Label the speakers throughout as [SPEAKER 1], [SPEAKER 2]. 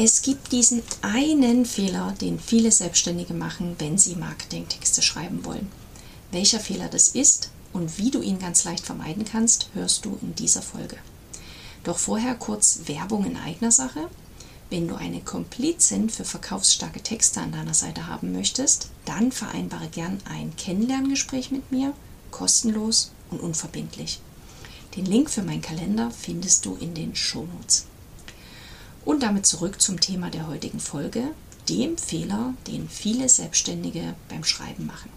[SPEAKER 1] Es gibt diesen einen Fehler, den viele Selbstständige machen, wenn sie Marketingtexte schreiben wollen. Welcher Fehler das ist und wie du ihn ganz leicht vermeiden kannst, hörst du in dieser Folge. Doch vorher kurz Werbung in eigener Sache. Wenn du eine Komplizin für verkaufsstarke Texte an deiner Seite haben möchtest, dann vereinbare gern ein Kennenlerngespräch mit mir, kostenlos und unverbindlich. Den Link für meinen Kalender findest du in den Shownotes. Und damit zurück zum Thema der heutigen Folge, dem Fehler, den viele Selbstständige beim Schreiben machen.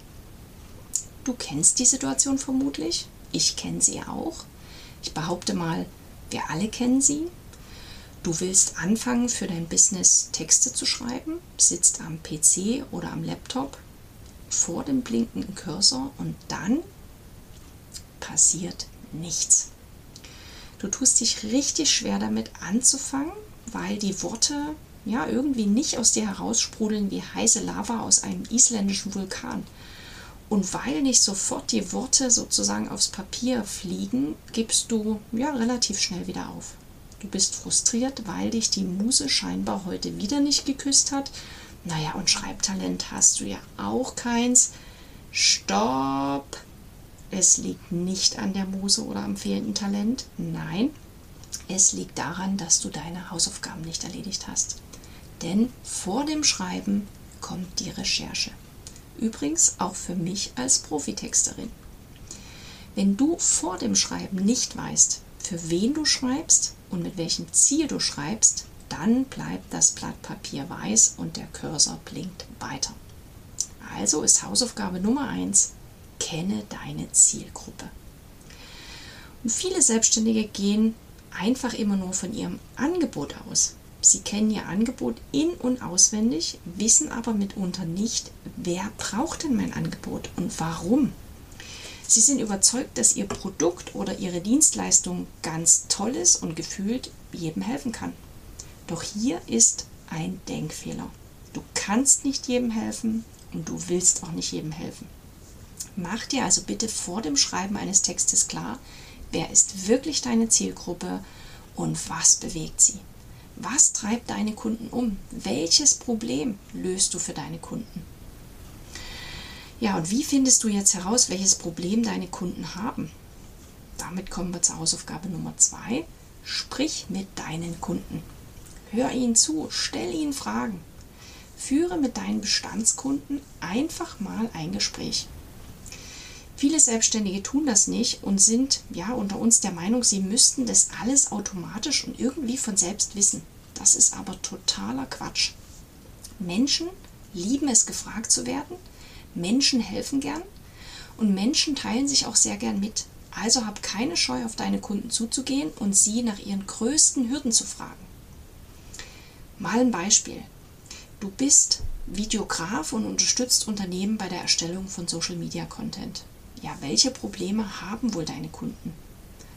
[SPEAKER 1] Du kennst die Situation vermutlich, ich kenne sie auch. Ich behaupte mal, wir alle kennen sie. Du willst anfangen, für dein Business Texte zu schreiben, sitzt am PC oder am Laptop vor dem blinkenden Cursor und dann passiert nichts. Du tust dich richtig schwer damit anzufangen, weil die Worte ja irgendwie nicht aus dir heraussprudeln wie heiße Lava aus einem isländischen Vulkan. Und weil nicht sofort die Worte sozusagen aufs Papier fliegen, gibst du ja relativ schnell wieder auf. Du bist frustriert, weil dich die Muse scheinbar heute wieder nicht geküsst hat. Naja, und Schreibtalent hast du ja auch keins. Stopp! Es liegt nicht an der Muse oder am fehlenden Talent. Nein, es liegt daran, dass du deine Hausaufgaben nicht erledigt hast. Denn vor dem Schreiben kommt die Recherche. Übrigens auch für mich als Profitexterin. Wenn du vor dem Schreiben nicht weißt, für wen du schreibst und mit welchem Ziel du schreibst, dann bleibt das Blatt Papier weiß und der Cursor blinkt weiter. Also ist Hausaufgabe Nummer 1, kenne deine Zielgruppe. Und viele Selbstständige gehen einfach immer nur von ihrem Angebot aus. Sie kennen ihr Angebot in und auswendig, wissen aber mitunter nicht, wer braucht denn mein Angebot und warum. Sie sind überzeugt, dass ihr Produkt oder ihre Dienstleistung ganz toll ist und gefühlt jedem helfen kann. Doch hier ist ein Denkfehler. Du kannst nicht jedem helfen und du willst auch nicht jedem helfen. Mach dir also bitte vor dem Schreiben eines Textes klar, Wer ist wirklich deine Zielgruppe und was bewegt sie? Was treibt deine Kunden um? Welches Problem löst du für deine Kunden? Ja, und wie findest du jetzt heraus, welches Problem deine Kunden haben? Damit kommen wir zur Hausaufgabe Nummer zwei. Sprich mit deinen Kunden. Hör ihnen zu, stell ihnen Fragen. Führe mit deinen Bestandskunden einfach mal ein Gespräch. Viele Selbstständige tun das nicht und sind ja unter uns der Meinung, sie müssten das alles automatisch und irgendwie von selbst wissen. Das ist aber totaler Quatsch. Menschen lieben es, gefragt zu werden. Menschen helfen gern und Menschen teilen sich auch sehr gern mit. Also hab keine Scheu, auf deine Kunden zuzugehen und sie nach ihren größten Hürden zu fragen. Mal ein Beispiel. Du bist Videograf und unterstützt Unternehmen bei der Erstellung von Social Media Content ja, welche Probleme haben wohl deine Kunden?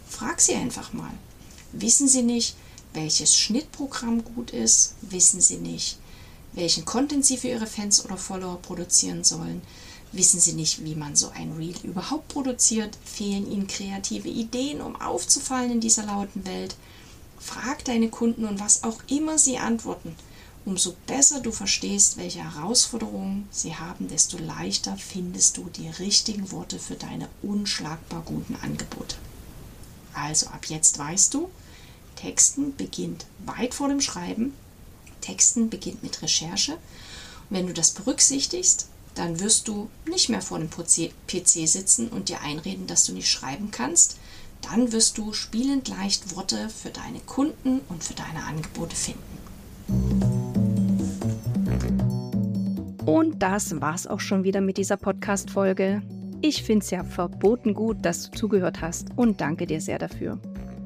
[SPEAKER 1] Frag sie einfach mal. Wissen sie nicht, welches Schnittprogramm gut ist? Wissen sie nicht, welchen Content sie für ihre Fans oder Follower produzieren sollen? Wissen sie nicht, wie man so ein Reel überhaupt produziert? Fehlen ihnen kreative Ideen, um aufzufallen in dieser lauten Welt? Frag deine Kunden und was auch immer sie antworten. Umso besser du verstehst, welche Herausforderungen sie haben, desto leichter findest du die richtigen Worte für deine unschlagbar guten Angebote. Also ab jetzt weißt du, Texten beginnt weit vor dem Schreiben, Texten beginnt mit Recherche. Und wenn du das berücksichtigst, dann wirst du nicht mehr vor dem PC sitzen und dir einreden, dass du nicht schreiben kannst. Dann wirst du spielend leicht Worte für deine Kunden und für deine Angebote finden. Und das war's auch schon wieder mit dieser Podcast-Folge. Ich finde es ja verboten gut, dass du zugehört hast und danke dir sehr dafür.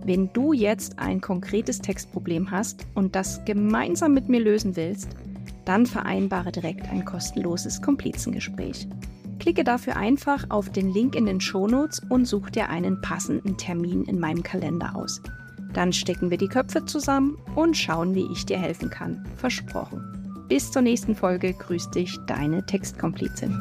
[SPEAKER 2] Wenn du jetzt ein konkretes Textproblem hast und das gemeinsam mit mir lösen willst, dann vereinbare direkt ein kostenloses Komplizengespräch. Klicke dafür einfach auf den Link in den Shownotes und such dir einen passenden Termin in meinem Kalender aus. Dann stecken wir die Köpfe zusammen und schauen, wie ich dir helfen kann. Versprochen. Bis zur nächsten Folge grüßt dich deine Textkomplizin.